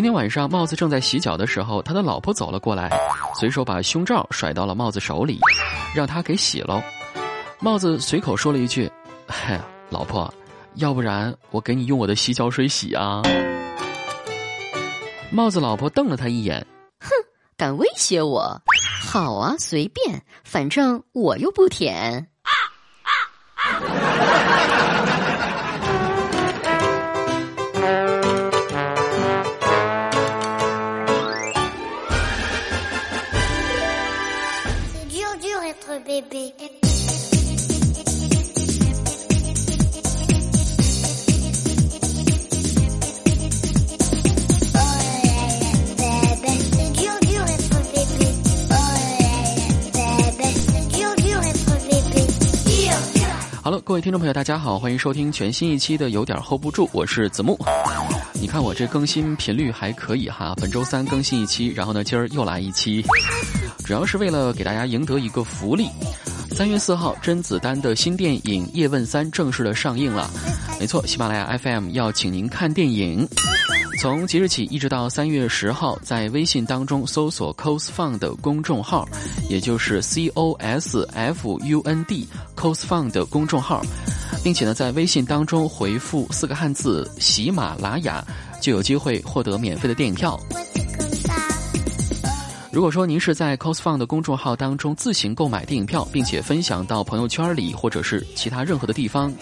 今天晚上，帽子正在洗脚的时候，他的老婆走了过来，随手把胸罩甩到了帽子手里，让他给洗喽。帽子随口说了一句：“ 嗨，老婆，要不然我给你用我的洗脚水洗啊。”帽子老婆瞪了他一眼，哼，敢威胁我？好啊，随便，反正我又不舔。好了，各位听众朋友，大家好，欢迎收听全新一期的《有点 hold 不住》，我是子木。你看我这更新频率还可以哈，本周三更新一期，然后呢，今儿又来一期，主要是为了给大家赢得一个福利。三月四号，甄子丹的新电影《叶问三》正式的上映了。没错，喜马拉雅 FM 要请您看电影。从即日起一直到三月十号，在微信当中搜索 “cosfun” 的公众号，也就是 C O S F U N D cosfun 的公众号，并且呢，在微信当中回复四个汉字“喜马拉雅”，就有机会获得免费的电影票。如果说您是在 cosfun 的公众号当中自行购买电影票，并且分享到朋友圈里或者是其他任何的地方，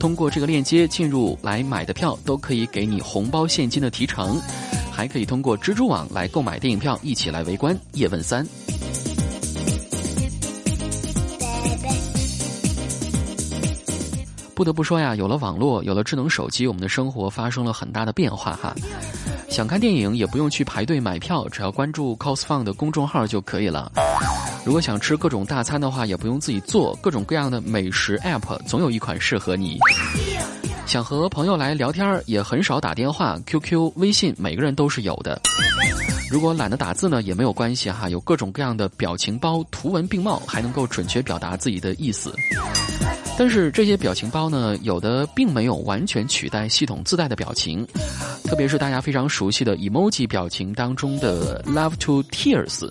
通过这个链接进入来买的票，都可以给你红包现金的提成，还可以通过蜘蛛网来购买电影票，一起来围观《叶问三》。不得不说呀，有了网络，有了智能手机，我们的生活发生了很大的变化哈。想看电影也不用去排队买票，只要关注 cosfun 的公众号就可以了。如果想吃各种大餐的话，也不用自己做，各种各样的美食 app 总有一款适合你。想和朋友来聊天也很少打电话，QQ、微信每个人都是有的。如果懒得打字呢，也没有关系哈，有各种各样的表情包，图文并茂，还能够准确表达自己的意思。但是这些表情包呢，有的并没有完全取代系统自带的表情，特别是大家非常熟悉的 emoji 表情当中的 love to tears，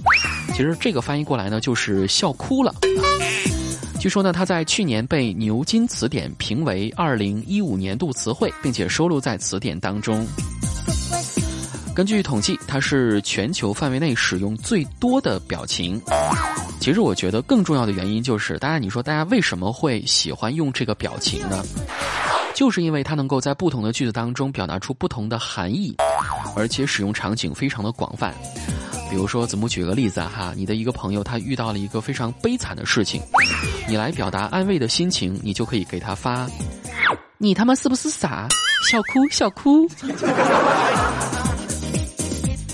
其实这个翻译过来呢就是笑哭了。据说呢，它在去年被牛津词典评为二零一五年度词汇，并且收录在词典当中。根据统计，它是全球范围内使用最多的表情。其实我觉得更重要的原因就是，大家你说大家为什么会喜欢用这个表情呢？就是因为它能够在不同的句子当中表达出不同的含义，而且使用场景非常的广泛。比如说，子木举个例子哈，你的一个朋友他遇到了一个非常悲惨的事情，你来表达安慰的心情，你就可以给他发：“你他妈是不是傻？笑哭笑哭。”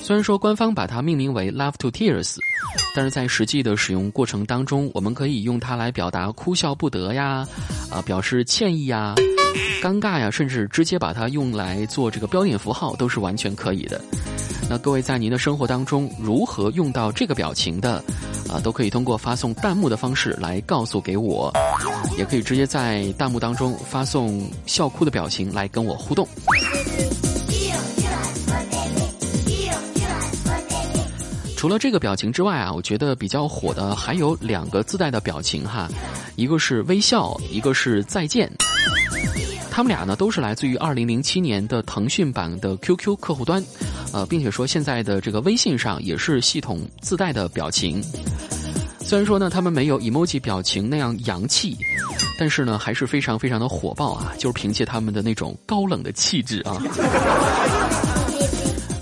虽然说官方把它命名为 “Love to Tears”，但是在实际的使用过程当中，我们可以用它来表达哭笑不得呀，啊，表示歉意呀、尴尬呀，甚至直接把它用来做这个标点符号，都是完全可以的。那各位在您的生活当中如何用到这个表情的，啊，都可以通过发送弹幕的方式来告诉给我，也可以直接在弹幕当中发送笑哭的表情来跟我互动。除了这个表情之外啊，我觉得比较火的还有两个自带的表情哈，一个是微笑，一个是再见。他们俩呢都是来自于二零零七年的腾讯版的 QQ 客户端，呃，并且说现在的这个微信上也是系统自带的表情。虽然说呢，他们没有 emoji 表情那样洋气，但是呢还是非常非常的火爆啊，就是凭借他们的那种高冷的气质啊。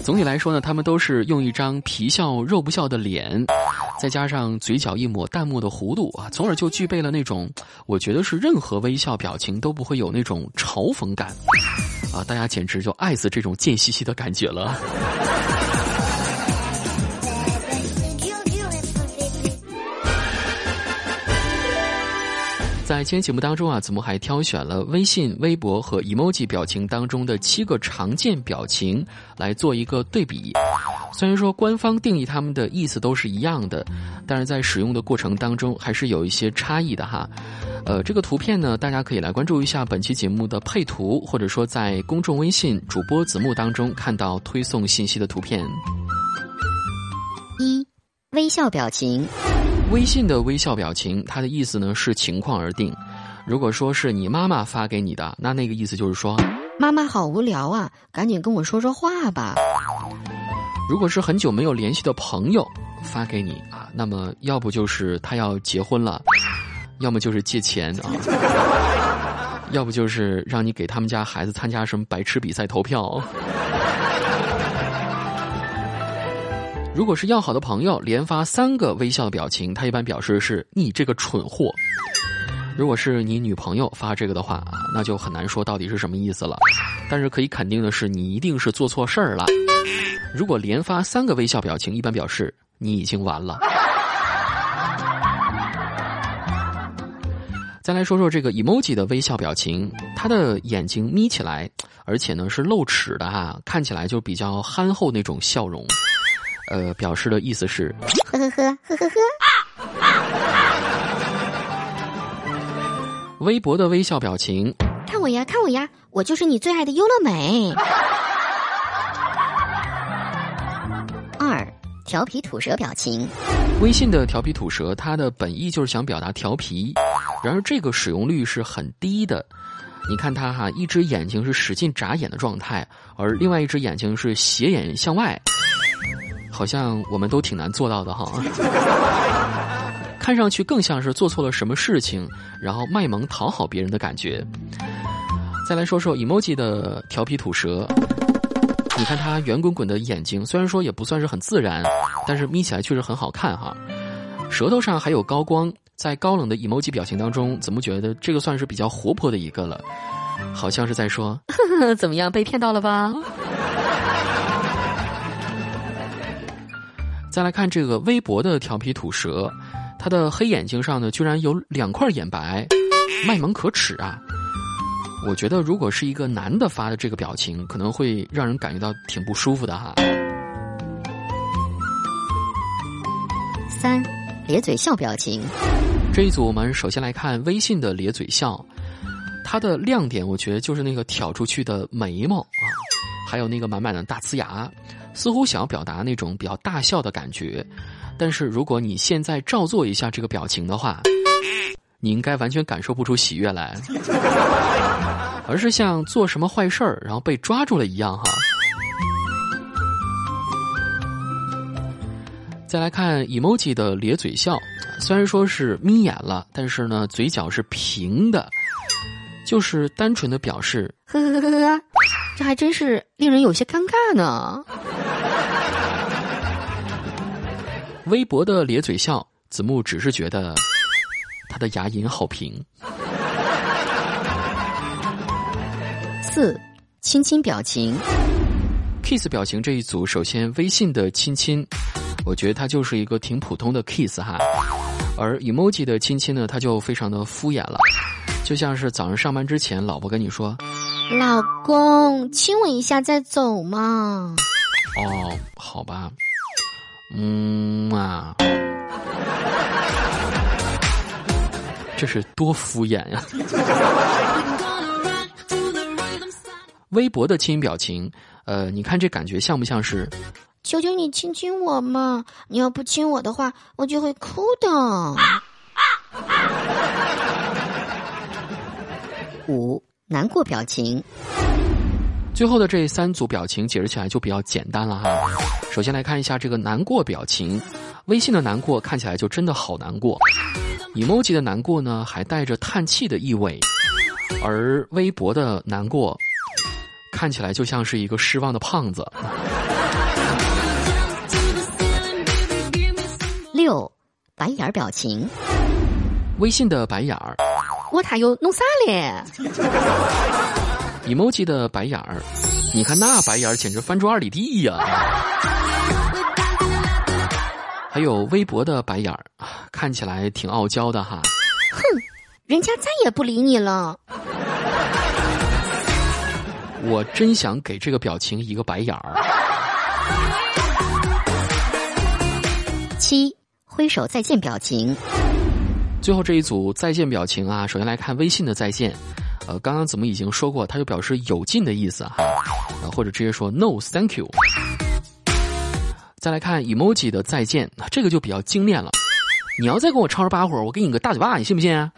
总体来说呢，他们都是用一张皮笑肉不笑的脸，再加上嘴角一抹淡漠的弧度啊，从而就具备了那种我觉得是任何微笑表情都不会有那种嘲讽感，啊，大家简直就爱死这种贱兮兮的感觉了。在今天节目当中啊，子木还挑选了微信、微博和 emoji 表情当中的七个常见表情来做一个对比。虽然说官方定义它们的意思都是一样的，但是在使用的过程当中还是有一些差异的哈。呃，这个图片呢，大家可以来关注一下本期节目的配图，或者说在公众微信主播子木当中看到推送信息的图片。一，微笑表情。微信的微笑表情，它的意思呢是情况而定。如果说是你妈妈发给你的，那那个意思就是说，妈妈好无聊啊，赶紧跟我说说话吧。如果是很久没有联系的朋友发给你啊，那么要不就是他要结婚了。要么就是借钱啊，要不就是让你给他们家孩子参加什么白痴比赛投票。如果是要好的朋友，连发三个微笑的表情，他一般表示是你这个蠢货。如果是你女朋友发这个的话啊，那就很难说到底是什么意思了。但是可以肯定的是，你一定是做错事儿了。如果连发三个微笑表情，一般表示你已经完了。再来说说这个 emoji 的微笑表情，他的眼睛眯起来，而且呢是露齿的哈，看起来就比较憨厚那种笑容，呃，表示的意思是呵呵呵呵呵呵。微博的微笑表情，看我呀，看我呀，我就是你最爱的优乐美。二，调皮吐舌表情。微信的调皮吐舌，它的本意就是想表达调皮。然而这个使用率是很低的，你看它哈，一只眼睛是使劲眨眼的状态，而另外一只眼睛是斜眼向外，好像我们都挺难做到的哈。看上去更像是做错了什么事情，然后卖萌讨好别人的感觉。再来说说 emoji 的调皮吐舌，你看他圆滚滚的眼睛，虽然说也不算是很自然，但是眯起来确实很好看哈。舌头上还有高光。在高冷的 emoji 表情当中，怎么觉得这个算是比较活泼的一个了？好像是在说，怎么样，被骗到了吧？再来看这个微博的调皮吐舌，他的黑眼睛上呢，居然有两块眼白，卖萌可耻啊！我觉得如果是一个男的发的这个表情，可能会让人感觉到挺不舒服的哈。三。咧嘴笑表情，这一组我们首先来看微信的咧嘴笑，它的亮点我觉得就是那个挑出去的眉毛啊，还有那个满满的大呲牙，似乎想要表达那种比较大笑的感觉。但是如果你现在照做一下这个表情的话，你应该完全感受不出喜悦来，而是像做什么坏事儿然后被抓住了一样哈。再来看 emoji 的咧嘴笑，虽然说是眯眼了，但是呢，嘴角是平的，就是单纯的表示呵呵呵呵呵，这还真是令人有些尴尬呢。微博的咧嘴笑，子木只是觉得他的牙龈好平。四，亲亲表情，kiss 表情这一组，首先微信的亲亲。我觉得它就是一个挺普通的 kiss 哈，而 emoji 的亲亲呢，它就非常的敷衍了，就像是早上上班之前，老婆跟你说：“老公，亲我一下再走嘛。”哦，好吧，嗯啊，这是多敷衍呀！微博的亲表情，呃，你看这感觉像不像是？求求你亲亲我嘛！你要不亲我的话，我就会哭的。五难过表情，最后的这三组表情解释起来就比较简单了哈。首先来看一下这个难过表情，微信的难过看起来就真的好难过，emoji 的难过呢还带着叹气的意味，而微博的难过看起来就像是一个失望的胖子。六，白眼表情。微信的白眼儿，我他又弄啥嘞？emoji 的白眼儿，你看那白眼儿简直翻出二里地呀！还有微博的白眼儿，看起来挺傲娇的哈。哼，人家再也不理你了。我真想给这个表情一个白眼儿。七。挥手再见表情，最后这一组再见表情啊，首先来看微信的再见，呃，刚刚怎么已经说过，他就表示有劲的意思哈，呃，或者直接说 no thank you。再来看 emoji 的再见，这个就比较精炼了。你要再跟我吵吵把火，我给你个大嘴巴，你信不信？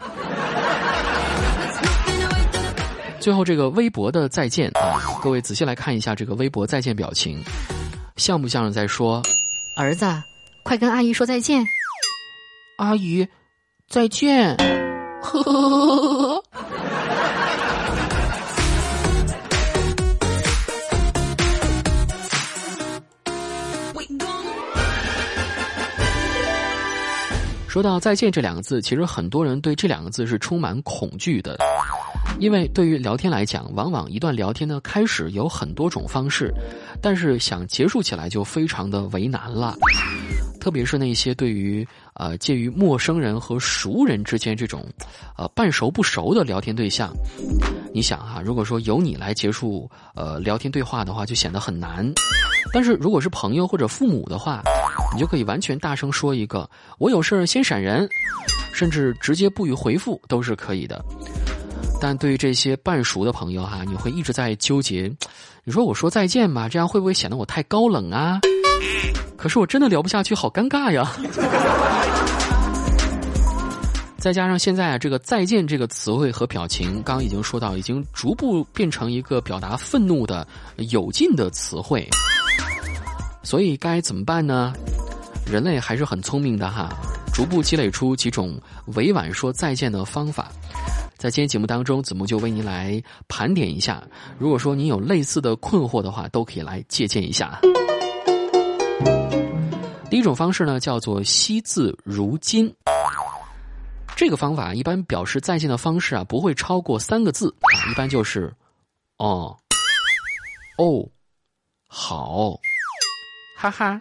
最后这个微博的再见啊，各位仔细来看一下这个微博再见表情，像不像是在说儿子，快跟阿姨说再见。阿姨，再见。呵呵呵说到再见这两个字，其实很多人对这两个字是充满恐惧的，因为对于聊天来讲，往往一段聊天的开始有很多种方式，但是想结束起来就非常的为难了，特别是那些对于呃介于陌生人和熟人之间这种，呃半熟不熟的聊天对象，你想哈，如果说由你来结束呃聊天对话的话，就显得很难，但是如果是朋友或者父母的话。你就可以完全大声说一个“我有事儿先闪人”，甚至直接不予回复都是可以的。但对于这些半熟的朋友哈，你会一直在纠结。你说我说再见吧，这样会不会显得我太高冷啊？可是我真的聊不下去，好尴尬呀。再加上现在啊，这个“再见”这个词汇和表情，刚刚已经说到，已经逐步变成一个表达愤怒的有劲的词汇。所以该怎么办呢？人类还是很聪明的哈，逐步积累出几种委婉说再见的方法。在今天节目当中，子木就为您来盘点一下。如果说您有类似的困惑的话，都可以来借鉴一下。第一种方式呢，叫做惜字如金。这个方法一般表示再见的方式啊，不会超过三个字啊，一般就是哦，哦，好。哈哈，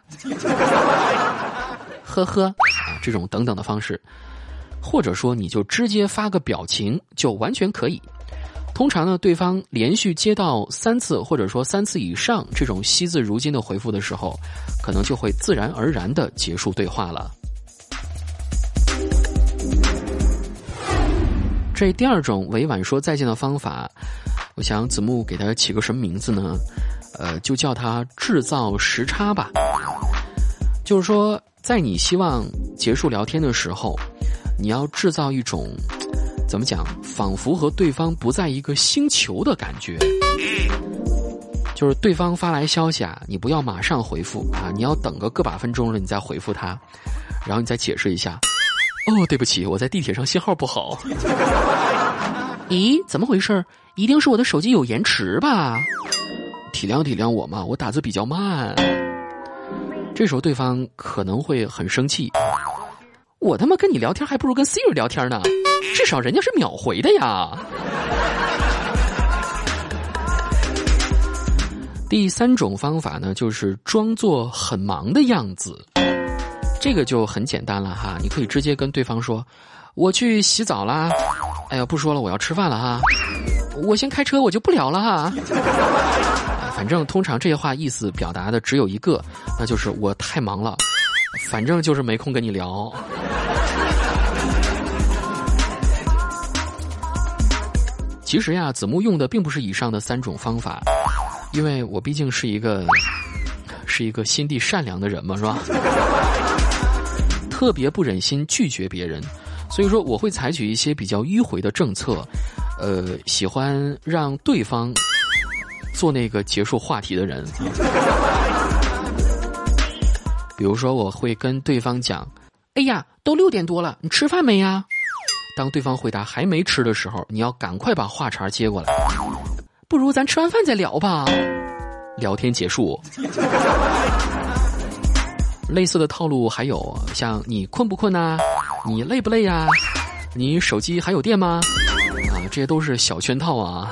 呵呵，啊，这种等等的方式，或者说你就直接发个表情就完全可以。通常呢，对方连续接到三次或者说三次以上这种惜字如金的回复的时候，可能就会自然而然的结束对话了。这第二种委婉说再见的方法，我想子木给他起个什么名字呢？呃，就叫它制造时差吧。就是说，在你希望结束聊天的时候，你要制造一种怎么讲，仿佛和对方不在一个星球的感觉。就是对方发来消息啊，你不要马上回复啊，你要等个个把分钟了，你再回复他，然后你再解释一下。哦，对不起，我在地铁上信号不好。咦，怎么回事？一定是我的手机有延迟吧？体谅体谅我嘛，我打字比较慢。这时候对方可能会很生气，我他妈跟你聊天还不如跟 Siri 聊天呢，至少人家是秒回的呀。第三种方法呢，就是装作很忙的样子，这个就很简单了哈，你可以直接跟对方说：“我去洗澡啦。”哎呀，不说了，我要吃饭了哈。我先开车，我就不聊了哈。反正通常这些话意思表达的只有一个，那就是我太忙了，反正就是没空跟你聊。其实呀，子木用的并不是以上的三种方法，因为我毕竟是一个是一个心地善良的人嘛，是吧？特别不忍心拒绝别人，所以说我会采取一些比较迂回的政策，呃，喜欢让对方。做那个结束话题的人，比如说我会跟对方讲：“哎呀，都六点多了，你吃饭没呀？”当对方回答还没吃的时候，你要赶快把话茬接过来。不如咱吃完饭再聊吧。聊天结束。类似的套路还有像你困不困呐？你累不累呀？你手机还有电吗？啊，这些都是小圈套啊。